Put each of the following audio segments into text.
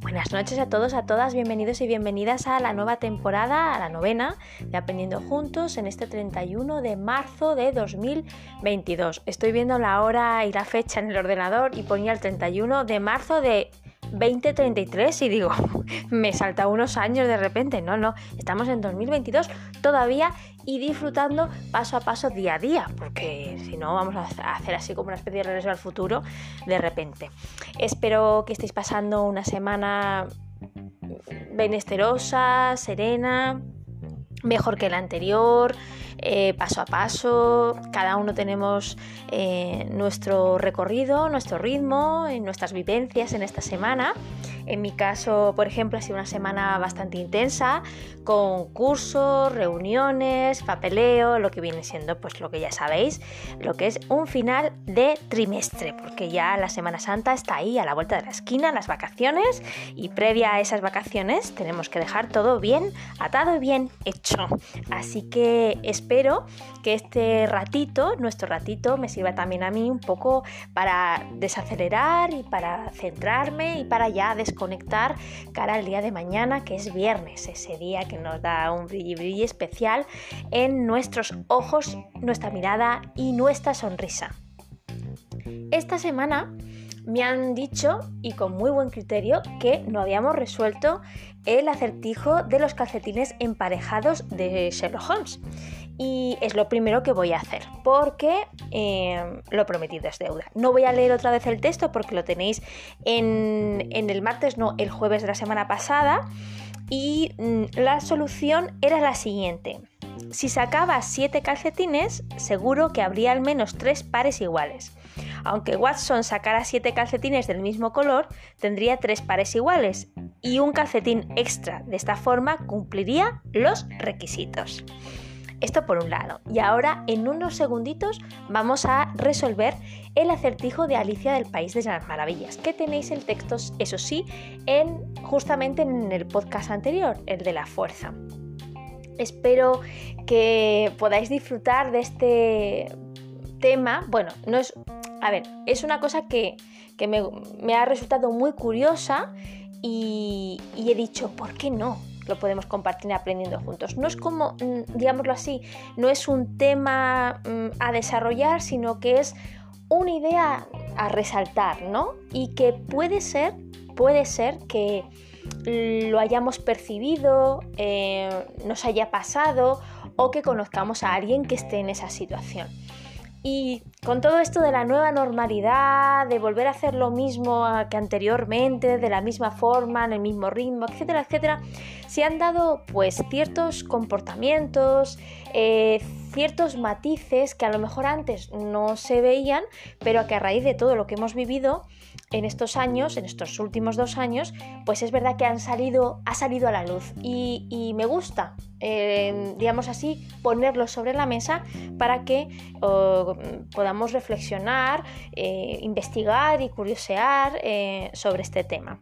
Buenas noches a todos, a todas, bienvenidos y bienvenidas a la nueva temporada, a la novena de Aprendiendo Juntos en este 31 de marzo de 2022. Estoy viendo la hora y la fecha en el ordenador y ponía el 31 de marzo de 2033 y digo, me salta unos años de repente. No, no, estamos en 2022 todavía y disfrutando paso a paso día a día, porque si no vamos a hacer así como una especie de regreso al futuro de repente. Espero que estéis pasando una semana benesterosa, serena, mejor que la anterior. Eh, paso a paso, cada uno tenemos eh, nuestro recorrido, nuestro ritmo, nuestras vivencias en esta semana. En mi caso, por ejemplo, ha sido una semana bastante intensa, con cursos, reuniones, papeleo, lo que viene siendo, pues lo que ya sabéis, lo que es un final de trimestre, porque ya la Semana Santa está ahí a la vuelta de la esquina, las vacaciones, y previa a esas vacaciones tenemos que dejar todo bien atado y bien hecho. Así que espero que este ratito, nuestro ratito, me sirva también a mí un poco para desacelerar y para centrarme y para ya descubrir conectar cara al día de mañana, que es viernes, ese día que nos da un brilli brilli especial en nuestros ojos, nuestra mirada y nuestra sonrisa. Esta semana me han dicho, y con muy buen criterio, que no habíamos resuelto el acertijo de los calcetines emparejados de Sherlock Holmes y es lo primero que voy a hacer porque eh, lo prometido es deuda. No voy a leer otra vez el texto porque lo tenéis en, el martes, no, el jueves de la semana pasada y mm, la solución era la siguiente. Si sacaba 7 calcetines, seguro que habría al menos 3 pares iguales. Aunque Watson sacara 7 calcetines del mismo color, tendría 3 pares iguales y un calcetín extra. De esta forma cumpliría los requisitos. Esto por un lado. Y ahora en unos segunditos vamos a resolver el acertijo de Alicia del País de las Maravillas, que tenéis el texto, eso sí, en justamente en el podcast anterior, el de la fuerza. Espero que podáis disfrutar de este tema. Bueno, no es. A ver, es una cosa que, me, ha resultado muy curiosa y he dicho, ¿por qué no? Lo podemos compartir aprendiendo juntos. No es como, mm, digámoslo así, no es un tema mm, a desarrollar, sino que es una idea a resaltar, ¿no? Y que puede ser, puede ser que lo hayamos percibido, eh, nos haya pasado o que conozcamos a alguien que esté en esa situación. Y con todo esto de la nueva normalidad, de volver a hacer lo mismo que anteriormente, de la misma forma, en el mismo ritmo, etcétera, etcétera, se han dado pues ciertos comportamientos, eh, ciertos matices que a lo mejor antes no se veían, pero que a raíz de todo lo que hemos vivido en estos años, en estos últimos dos años, pues es verdad que han salido, ha salido a la luz. Y, me gusta, eh, digamos así, ponerlo sobre la mesa para que podamos reflexionar, eh, investigar y curiosear sobre este tema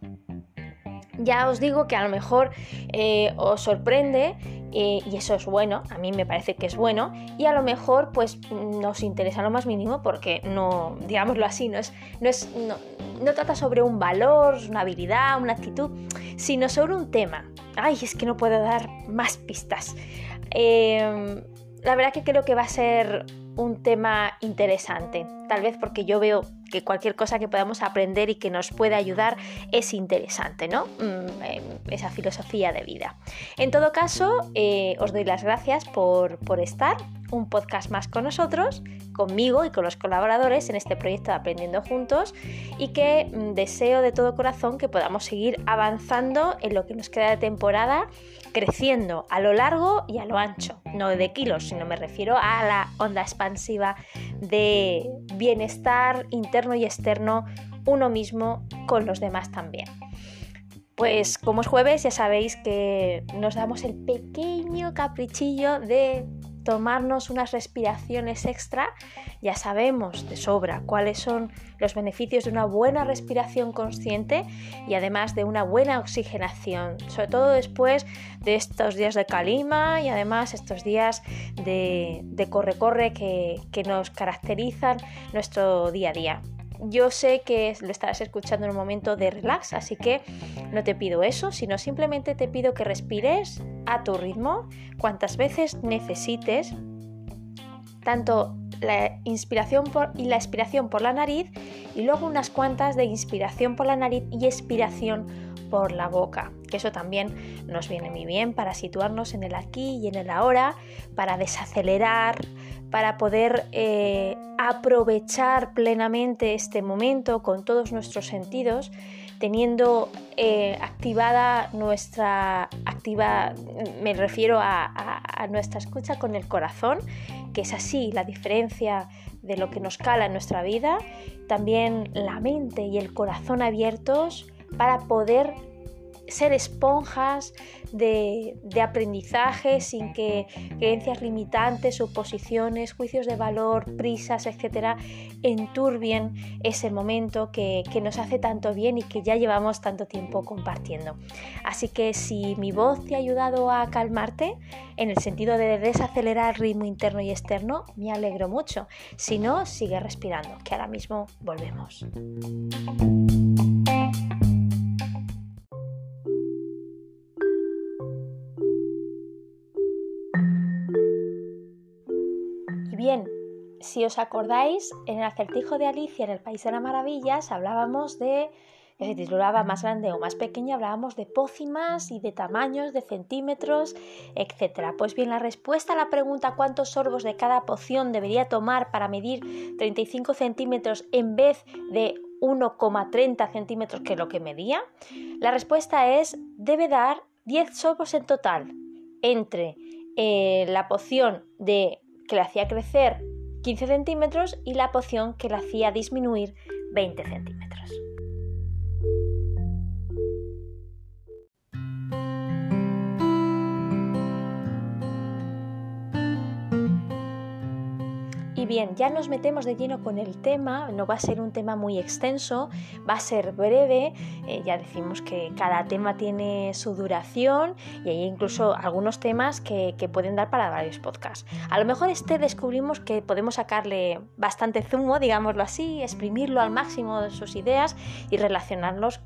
ya os digo que a lo mejor eh, os sorprende eh, y eso es bueno, a mí me parece que es bueno y a lo mejor pues nos interesa lo más mínimo porque no, digámoslo así, no, es, no, es, no, trata sobre un valor, una habilidad, una actitud, sino sobre un tema. Ay, es que no puedo dar más pistas. Em, la verdad que creo que va a ser un tema interesante, tal vez porque yo veo que cualquier cosa que podamos aprender y que nos pueda ayudar es interesante, ¿no? Mm, em, esa filosofía de vida. En todo caso, eh, os doy las gracias por, por estar un podcast más con nosotros, conmigo y con los colaboradores en este proyecto de Aprendiendo Juntos y que mm, deseo de todo corazón que podamos seguir avanzando en lo que nos queda de temporada, creciendo a lo largo y a lo ancho, no de kilos, sino me refiero a la onda expansiva de bienestar interno y externo, uno mismo con los demás también. Pues como es jueves ya sabéis que nos damos el pequeño caprichillo de tomarnos unas respiraciones extra, ya sabemos de sobra cuáles son los beneficios de una buena respiración consciente y además de una buena oxigenación, sobre todo después de estos días de calima y además estos días de corre-corre que, que nos caracterizan nuestro día a día. Yo sé que lo estarás escuchando en un momento de relax, así que no te pido eso, sino simplemente te pido que respires a tu ritmo, cuantas veces necesites, tanto la inspiración y la expiración por la nariz y luego unas cuantas de inspiración por la nariz y expiración por la boca, que eso también nos viene muy bien para situarnos en el aquí y en el ahora, para desacelerar, para poder eh, aprovechar plenamente este momento con todos nuestros sentidos, teniendo eh, activada nuestra activa, me refiero a nuestra escucha con el corazón, que es así la diferencia de lo que nos cala en nuestra vida, también la mente y el corazón abiertos para poder ser esponjas de, aprendizaje sin que creencias limitantes, suposiciones, juicios de valor, prisas, etcétera, enturbien ese momento que, nos hace tanto bien y que ya llevamos tanto tiempo compartiendo. Así que si mi voz te ha ayudado a calmarte, en el sentido de desacelerar el ritmo interno y externo, me alegro mucho. Si no, sigue respirando, que ahora mismo volvemos. Si os acordáis, en el acertijo de Alicia en el País de las Maravillas hablábamos de, que se titulaba más grande o más pequeño, hablábamos de pócimas y de tamaños, de centímetros, etc. Pues bien, la respuesta a la pregunta cuántos sorbos de cada poción debería tomar para medir 35 centímetros en vez de 1,30 centímetros que es lo que medía, la respuesta es debe dar 10 sorbos en total entre eh, la poción de que le hacía crecer 15 centímetros y la poción que la hacía disminuir 20 centímetros. Bien, ya nos metemos de lleno con el tema, no va a ser un tema muy extenso, va a ser breve, eh, ya decimos que cada tema tiene su duración y hay incluso algunos temas que, que pueden dar para varios podcasts. A lo mejor este descubrimos que podemos sacarle bastante zumo, digámoslo así, exprimirlo al máximo de sus ideas y relacionarlos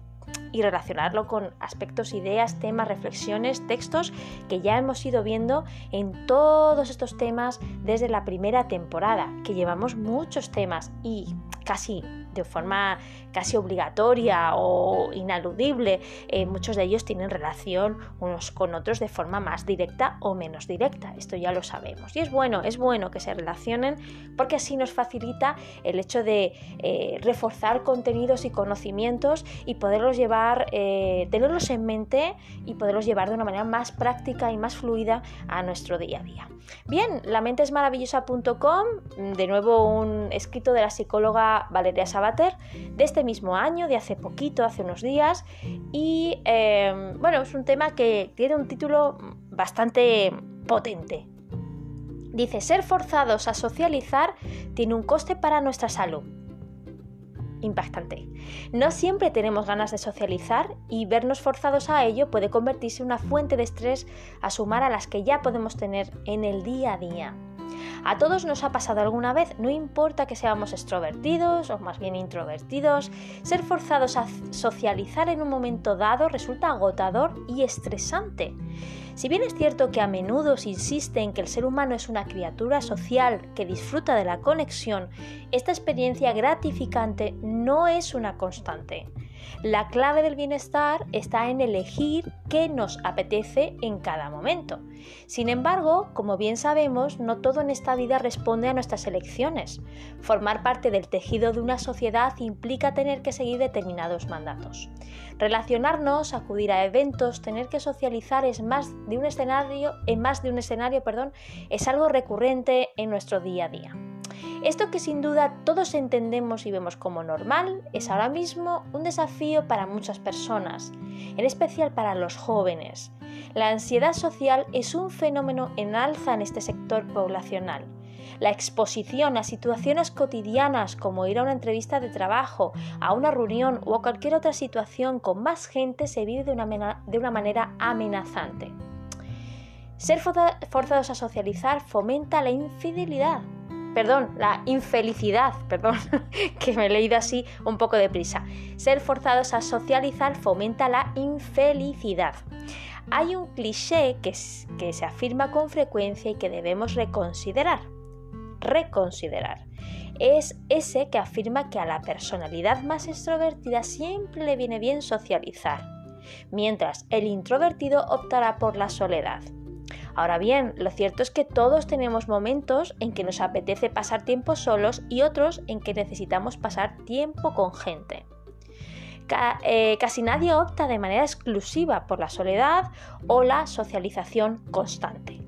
y relacionarlo con aspectos, ideas, temas, reflexiones, textos que ya hemos ido viendo en todos estos temas desde la primera temporada, que llevamos muchos temas y casi de forma casi obligatoria o inaludible. Eh, muchos de ellos tienen relación unos con otros de forma más directa o menos directa. Esto ya lo sabemos. Y es bueno, es bueno que se relacionen porque así nos facilita el hecho de eh, reforzar contenidos y conocimientos y poderlos llevar, eh, tenerlos en mente y poderlos llevar de una manera más práctica y más fluida a nuestro día a día. Bien, la mente es maravillosa.com, de nuevo un escrito de la psicóloga Valeria De este mismo año, de hace poquito, hace unos días, y em, bueno, es un tema que tiene un título bastante potente. Dice, ser forzados a socializar tiene un coste para nuestra salud impactante. No siempre tenemos ganas de socializar y vernos forzados a ello puede convertirse en una fuente de estrés a sumar a las que ya podemos tener en el día a día. A todos nos ha pasado alguna vez, no importa que seamos extrovertidos o más bien introvertidos, ser forzados a socializar en un momento dado resulta agotador y estresante. Si bien es cierto que a menudo se insiste en que el ser humano es una criatura social que disfruta de la conexión, esta experiencia gratificante no es una constante. La clave del bienestar está en elegir qué nos apetece en cada momento. Sin embargo, como bien sabemos, no todo en esta vida responde a nuestras elecciones. Formar parte del tejido de una sociedad implica tener que seguir determinados mandatos. Relacionarnos, acudir a eventos, tener que socializar es más de un escenario, en más de un escenario, perdón, es algo recurrente en nuestro día a día. Esto que sin duda todos entendemos y vemos como normal es ahora mismo un desafío para muchas personas, en especial para los jóvenes. La ansiedad social es un fenómeno en alza en este sector poblacional. La exposición a situaciones cotidianas como ir a una entrevista de trabajo, a una reunión o a cualquier otra situación con más gente se vive de una, de una manera amenazante. Ser forzados a socializar fomenta la infidelidad, perdón, la infelicidad, perdón, que me he leído así un poco deprisa. Ser forzados a socializar fomenta la infelicidad. Hay un cliché que, que se afirma con frecuencia y que debemos reconsiderar. Reconsiderar. Es ese que afirma que a la personalidad más extrovertida siempre le viene bien socializar, mientras el introvertido optará por la soledad. Ahora bien, lo cierto es que todos tenemos momentos en que nos apetece pasar tiempo solos y otros en que necesitamos pasar tiempo con gente. Eh, casi nadie opta de manera exclusiva por la soledad o la socialización constante.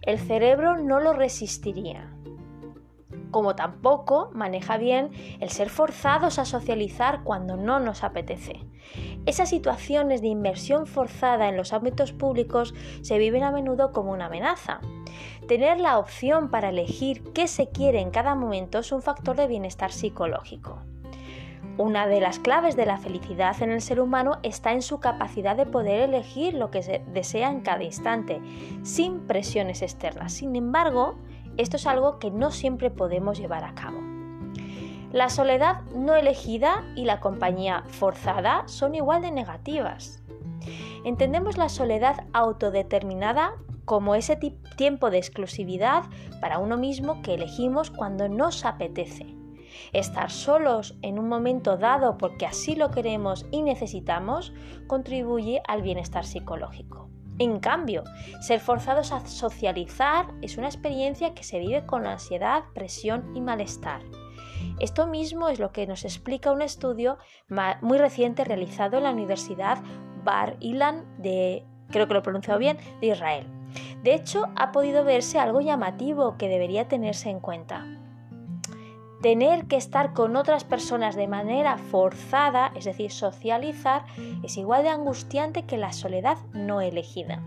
El cerebro no lo resistiría como tampoco maneja bien el ser forzados a socializar cuando no nos apetece. Esas situaciones de inversión forzada en los ámbitos públicos se viven a menudo como una amenaza. Tener la opción para elegir qué se quiere en cada momento es un factor de bienestar psicológico. Una de las claves de la felicidad en el ser humano está en su capacidad de poder elegir lo que desea en cada instante, sin presiones externas. Sin embargo, esto es algo que no siempre podemos llevar a cabo. La soledad no elegida y la compañía forzada son igual de negativas. Entendemos la soledad autodeterminada como ese tiempo de exclusividad para uno mismo que elegimos cuando nos apetece. Estar solos en un momento dado porque así lo queremos y necesitamos contribuye al bienestar psicológico. En cambio, ser forzados a socializar es una experiencia que se vive con ansiedad, presión y malestar. Esto mismo es lo que nos explica un estudio muy reciente realizado en la Universidad Bar Ilan de, creo que lo he pronunciado bien, de Israel. De hecho, ha podido verse algo llamativo que debería tenerse en cuenta tener que estar con otras personas de manera forzada, es decir, socializar, es igual de angustiante que la soledad no elegida.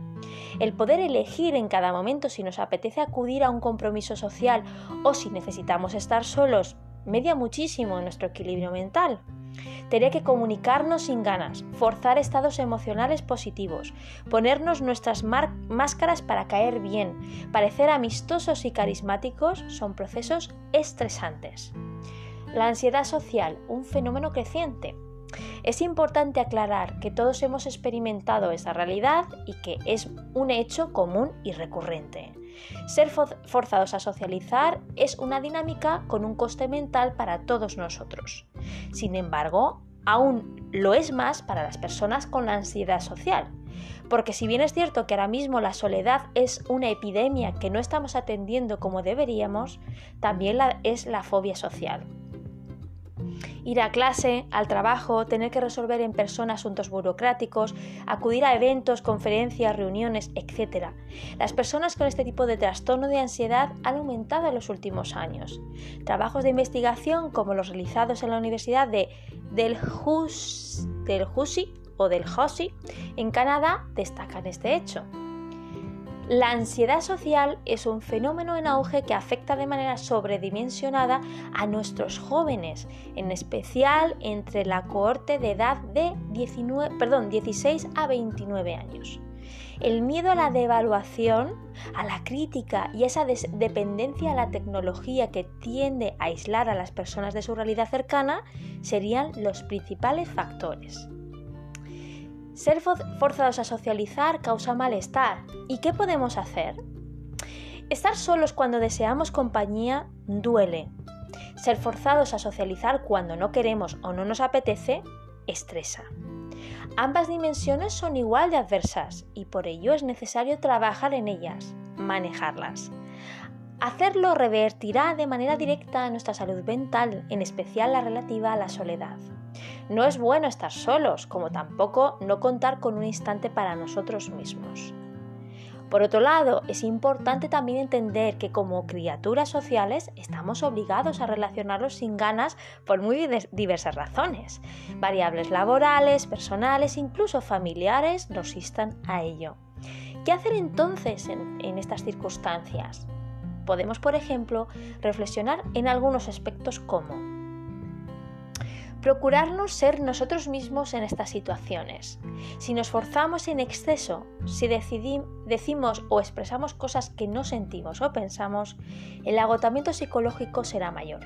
El poder elegir en cada momento si nos apetece acudir a un compromiso social o si necesitamos estar solos media muchísimo nuestro equilibrio mental. Tener que comunicarnos sin ganas, forzar estados emocionales positivos, ponernos nuestras máscaras para caer bien, parecer amistosos y carismáticos son procesos estresantes. La ansiedad social, un fenómeno creciente. Es importante aclarar que todos hemos experimentado esa realidad y que es un hecho común y recurrente. Ser forzados a socializar es una dinámica con un coste mental para todos nosotros. Sin embargo, aún lo es más para las personas con la ansiedad social. Porque si bien es cierto que ahora mismo la soledad es una epidemia que no estamos atendiendo como deberíamos, también es la fobia social ir a clase, al trabajo, tener que resolver en persona asuntos burocráticos, acudir a eventos, conferencias, reuniones, etc. Las personas con este tipo de trastorno de ansiedad han aumentado en los últimos años. Trabajos de investigación como los realizados en la Universidad de Delhousie o del en Canadá destacan este hecho. La ansiedad social es un fenómeno en auge que afecta de manera sobredimensionada a nuestros jóvenes, en especial entre la cohorte de edad de 16 a 29 años. El miedo a la devaluación, a la crítica y esa dependencia a la tecnología que tiende a aislar a las personas de su realidad cercana serían los principales factores. Ser forzados a socializar causa malestar. ¿Y qué podemos hacer? Estar solos cuando deseamos compañía duele. Ser forzados a socializar cuando no queremos o no nos apetece estresa. Ambas dimensiones son igual de adversas y por ello es necesario trabajar en ellas, manejarlas. Hacerlo revertirá de manera directa nuestra salud mental, en especial la relativa a la soledad. No es bueno estar solos, como tampoco no contar con un instante para nosotros mismos. Por otro lado, es importante también entender que como criaturas sociales estamos obligados a relacionarnos sin ganas por muy diversas razones. Variables laborales, personales, incluso familiares nos instan a ello. ¿Qué hacer entonces en, en estas circunstancias? Podemos, por ejemplo, reflexionar en algunos aspectos como Procurarnos ser nosotros mismos en estas situaciones. Si nos forzamos en exceso, si decimos o expresamos cosas que no sentimos o pensamos, el agotamiento psicológico será mayor.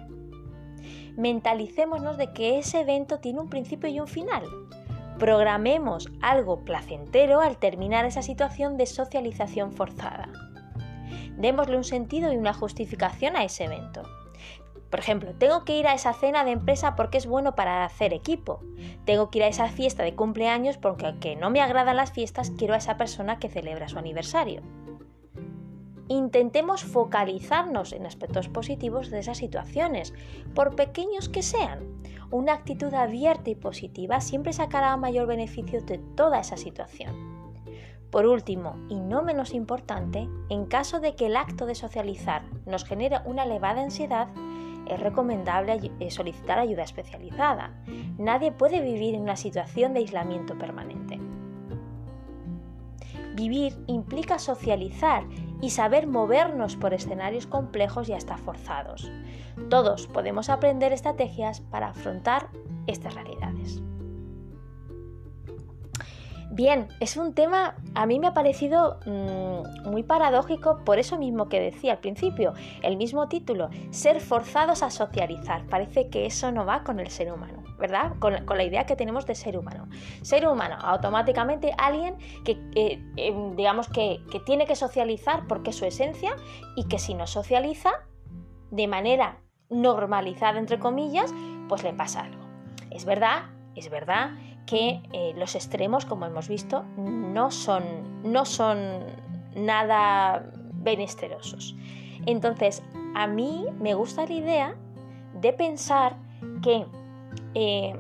Mentalicémonos de que ese evento tiene un principio y un final. Programemos algo placentero al terminar esa situación de socialización forzada. Démosle un sentido y una justificación a ese evento. Por ejemplo, tengo que ir a esa cena de empresa porque es bueno para hacer equipo. Tengo que ir a esa fiesta de cumpleaños porque aunque no me agradan las fiestas, quiero a esa persona que celebra su aniversario. Intentemos focalizarnos en aspectos positivos de esas situaciones, por pequeños que sean. Una actitud abierta y positiva siempre sacará mayor beneficio de toda esa situación. Por último, y no menos importante, en caso de que el acto de socializar nos genere una elevada ansiedad, es recomendable eh, solicitar ayuda especializada. Nadie puede vivir en una situación de aislamiento permanente. Vivir implica socializar y saber movernos por escenarios complejos y hasta forzados. Todos podemos aprender estrategias para afrontar estas realidades. Bien, es un tema, a mí me ha parecido mm, muy paradójico por eso mismo que decía al principio, el mismo título, ser forzados a socializar. Parece que eso no va con el ser humano, ¿verdad? Con, la idea que tenemos de ser humano. Ser humano, automáticamente alguien que, em, digamos, que, que tiene que socializar porque es su esencia y que si no socializa de manera normalizada, entre comillas, pues le pasa algo. Es verdad, es verdad que eh, los extremos, como hemos visto, no son, no son nada benesterosos. Entonces, a mí me gusta la idea de pensar que eh,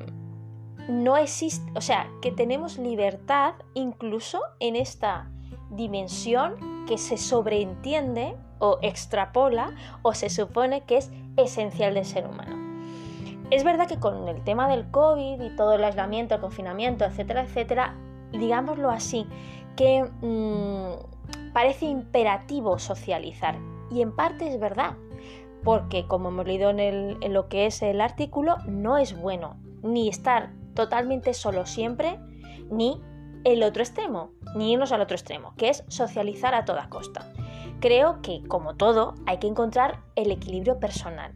no existe, o sea, que tenemos libertad incluso en esta dimensión que se sobreentiende o extrapola o se supone que es esencial del ser humano. Es verdad que con el tema del COVID y todo el aislamiento, el confinamiento, etcétera, etcétera, digámoslo así, que mm, parece imperativo socializar. Y en parte es verdad, porque como hemos leído en, en lo que es el artículo, no es bueno ni estar totalmente solo siempre, ni el otro extremo, ni irnos al otro extremo, que es socializar a toda costa. Creo que, como todo, hay que encontrar el equilibrio personal.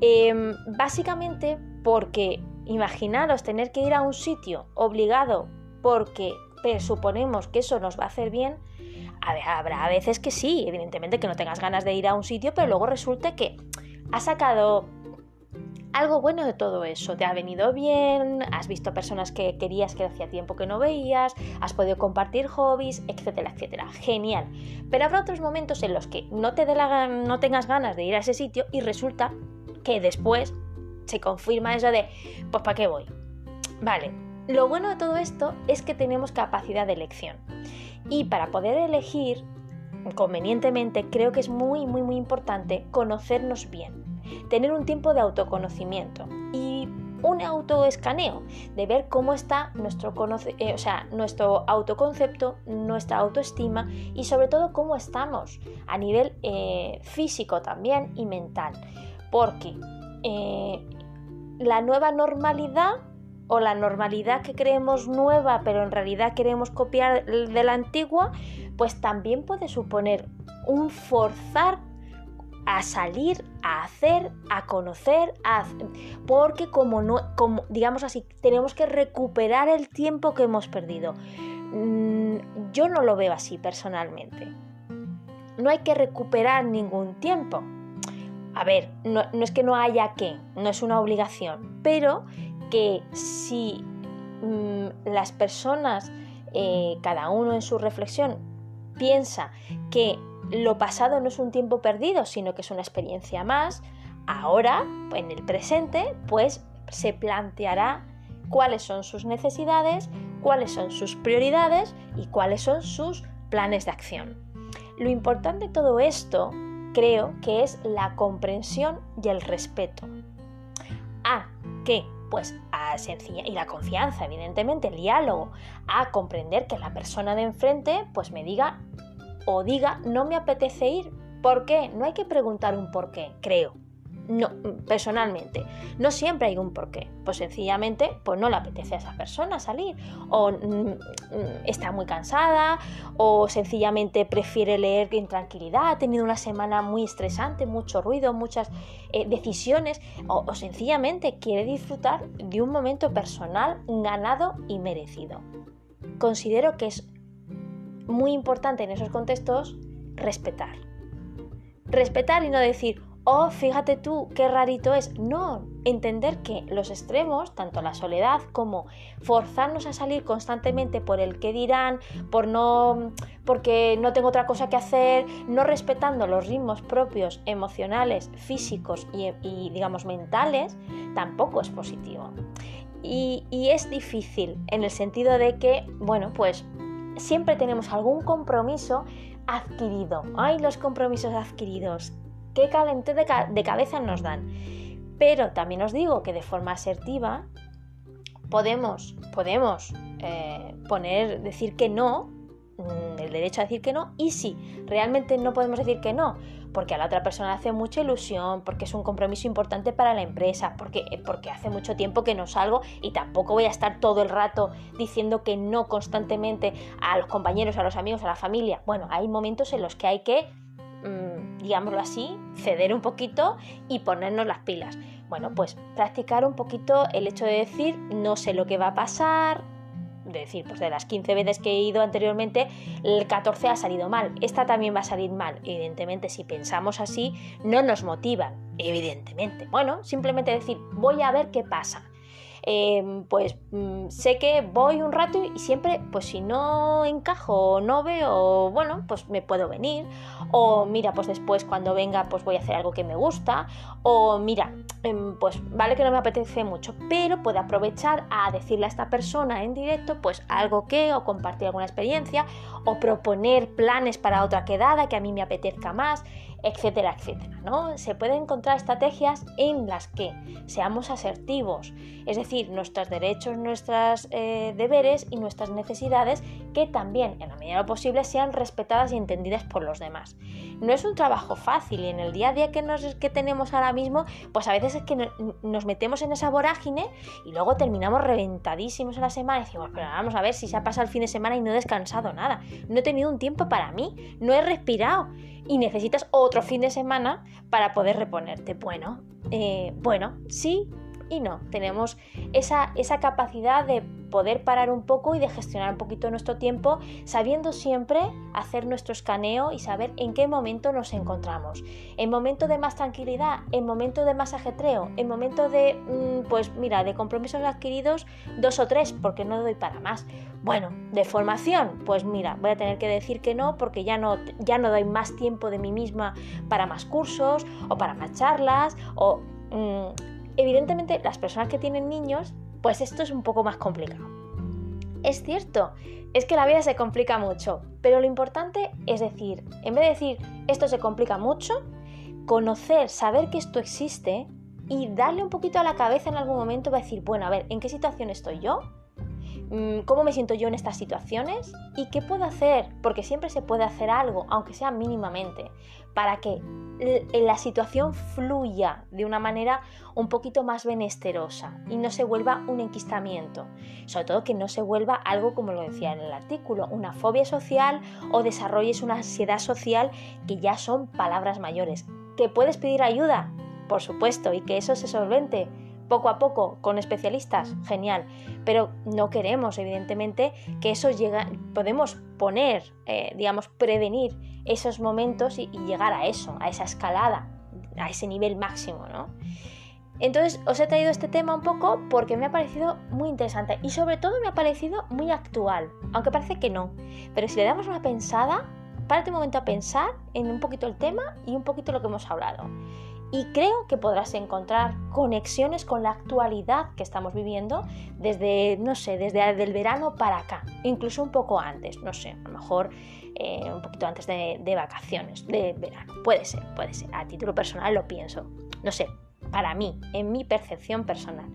Em, básicamente porque imaginaros tener que ir a un sitio obligado porque presuponemos que eso nos va a hacer bien, habrá veces que sí, evidentemente que no tengas ganas de ir a un sitio, pero luego resulta que has sacado algo bueno de todo eso. Te ha venido bien, has visto personas que querías que hacía tiempo que no veías, has podido compartir hobbies, etcétera, etcétera. Genial. Pero habrá otros momentos en los que no, te no tengas ganas de ir a ese sitio y resulta que después se confirma eso de, pues ¿para qué voy? Vale, lo bueno de todo esto es que tenemos capacidad de elección. Y para poder elegir convenientemente, creo que es muy, muy, muy importante conocernos bien, tener un tiempo de autoconocimiento y un autoescaneo, de ver cómo está nuestro, eh, o sea, nuestro autoconcepto, nuestra autoestima y sobre todo cómo estamos a nivel eh, físico también y mental porque eh, la nueva normalidad o la normalidad que creemos nueva pero en realidad queremos copiar de la antigua, pues también puede suponer un forzar a salir, a hacer, a conocer, porque como no, como digamos así, tenemos que recuperar el tiempo que hemos perdido. Mm, yo no lo veo así personalmente. No hay que recuperar ningún tiempo a ver, no, es que no haya que, no es una obligación, pero que si mm, las personas, eh, cada uno en su reflexión, piensa que lo pasado no es un tiempo perdido, sino que es una experiencia más, ahora, en el presente, pues se planteará cuáles son sus necesidades, cuáles son sus prioridades y cuáles son sus planes de acción. Lo importante de todo esto creo que es la comprensión y el respeto. A que, pues, a sencilla, y la confianza, evidentemente, el diálogo, a comprender que la persona de enfrente, pues, me diga o diga, no me apetece ir. ¿Por qué? No hay que preguntar un por qué, creo. No, personalmente. No siempre hay un porqué. Pues sencillamente, pues no le apetece a esa persona salir. O mm, está muy cansada. O sencillamente prefiere leer en tranquilidad. Ha tenido una semana muy estresante, mucho ruido, muchas eh, decisiones. o sencillamente quiere disfrutar de un momento personal ganado y merecido. Considero que es muy importante en esos contextos respetar. Respetar y no decir, oh, fíjate tú, qué rarito es. No, entender que los extremos, tanto la soledad como forzarnos a salir constantemente por el que dirán, por no, porque no tengo otra cosa que hacer, no respetando los ritmos propios, emocionales, físicos y, digamos, mentales, tampoco es positivo. Y, y es difícil en el sentido de que, bueno, pues siempre tenemos algún compromiso adquirido. ¡Ay, los compromisos adquiridos! ¡Qué calentón de, cabeza nos dan! Pero también os digo que de forma asertiva podemos, podemos eh, poner, decir que no, mm, el derecho a decir que no, y si realmente no podemos decir que no, porque a la otra persona hace mucha ilusión, porque es un compromiso importante para la empresa, porque, porque hace mucho tiempo que no salgo y tampoco voy a estar todo el rato diciendo que no constantemente a los compañeros, a los amigos, a la familia. Bueno, hay momentos en los que hay que, mm, digámoslo así, ceder un poquito y ponernos las pilas. Bueno, pues practicar un poquito el hecho de decir no sé lo que va a pasar, de decir, pues de las 15 veces que he ido anteriormente, el 14 ha salido mal. Esta también va a salir mal. Evidentemente, si pensamos así, no nos motivan. Evidentemente. Bueno, simplemente decir, voy a ver qué pasa. Em, pues mm, sé que voy un rato y siempre, pues si no encajo o no veo, bueno, pues me puedo venir. O mira, pues después cuando venga, pues voy a hacer algo que me gusta. O mira, em, pues vale que no me apetece mucho, pero puedo aprovechar a decirle a esta persona en directo, pues algo que, o compartir alguna experiencia, o proponer planes para otra quedada que a mí me apetezca más etcétera, etcétera. ¿no? Se pueden encontrar estrategias en las que seamos asertivos, es decir, nuestros derechos, nuestros eh, deberes y nuestras necesidades que también, en la medida de lo posible, sean respetadas y entendidas por los demás. No es un trabajo fácil y en el día a día que, nos, que tenemos ahora mismo, pues a veces es que nos metemos en esa vorágine y luego terminamos reventadísimos en la semana y decimos, pero vamos a ver si se ha pasado el fin de semana y no he descansado nada, no he tenido un tiempo para mí, no he respirado y necesitas otro fin de semana para poder reponerte. Bueno, eh, bueno, sí y no. Tenemos esa, esa capacidad de poder parar un poco y de gestionar un poquito nuestro tiempo, sabiendo siempre hacer nuestro escaneo y saber en qué momento nos encontramos. En momento de más tranquilidad, en momento de más ajetreo, en momento de, mm, pues mira, de compromisos adquiridos, dos o tres, porque no doy para más. Bueno, de formación, pues mira, voy a tener que decir que no, porque ya no, ya no doy más tiempo de mí misma para más cursos o para más charlas o... Mm, evidentemente las personas que tienen niños, pues esto es un poco más complicado. Es cierto, es que la vida se complica mucho, pero lo importante es decir, en vez de decir esto se complica mucho, conocer, saber que esto existe y darle un poquito a la cabeza en algún momento va a decir, bueno, a ver, ¿en qué situación estoy yo? Mm, ¿Cómo me siento yo en estas situaciones? ¿Y qué puedo hacer? Porque siempre se puede hacer algo, aunque sea mínimamente, para que la situación fluya de una manera un poquito más benesterosa y no se vuelva un enquistamiento. Sobre todo que no se vuelva algo, como lo decía en el artículo, una fobia social o desarrolles una ansiedad social que ya son palabras mayores. ¿Que puedes pedir ayuda? Por supuesto, y que eso se solvente poco a poco con especialistas, genial. Pero no queremos, evidentemente, que eso llegue, podemos poner, eh, digamos, prevenir esos momentos y, llegar a eso, a esa escalada, a ese nivel máximo, ¿no? Entonces os he traído este tema un poco porque me ha parecido muy interesante y sobre todo me ha parecido muy actual, aunque parece que no. Pero si le damos una pensada, párate un momento a pensar en un poquito el tema y un poquito lo que hemos hablado y creo que podrás encontrar conexiones con la actualidad que estamos viviendo desde, no sé, desde el verano para acá, incluso un poco antes, no sé, a lo mejor eh, un poquito antes de, de, vacaciones, de verano, puede ser, puede ser, a título personal lo pienso, no sé, para mí, en mi percepción personal.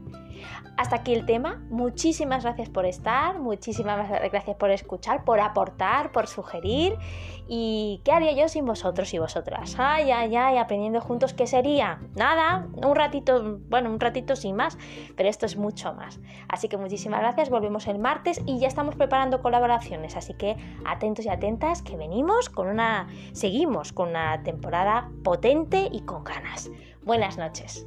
Hasta aquí el tema. Muchísimas gracias por estar, muchísimas gracias por escuchar, por aportar, por sugerir. ¿Y qué haría yo sin vosotros y vosotras? Ay, ay, ay, aprendiendo juntos, ¿qué sería? Nada, un ratito, bueno, un ratito sin más, pero esto es mucho más. Así que muchísimas gracias, volvemos el martes y ya estamos preparando colaboraciones, así que atentos y atentas que venimos con una, seguimos con una temporada potente y con ganas. Buenas noches.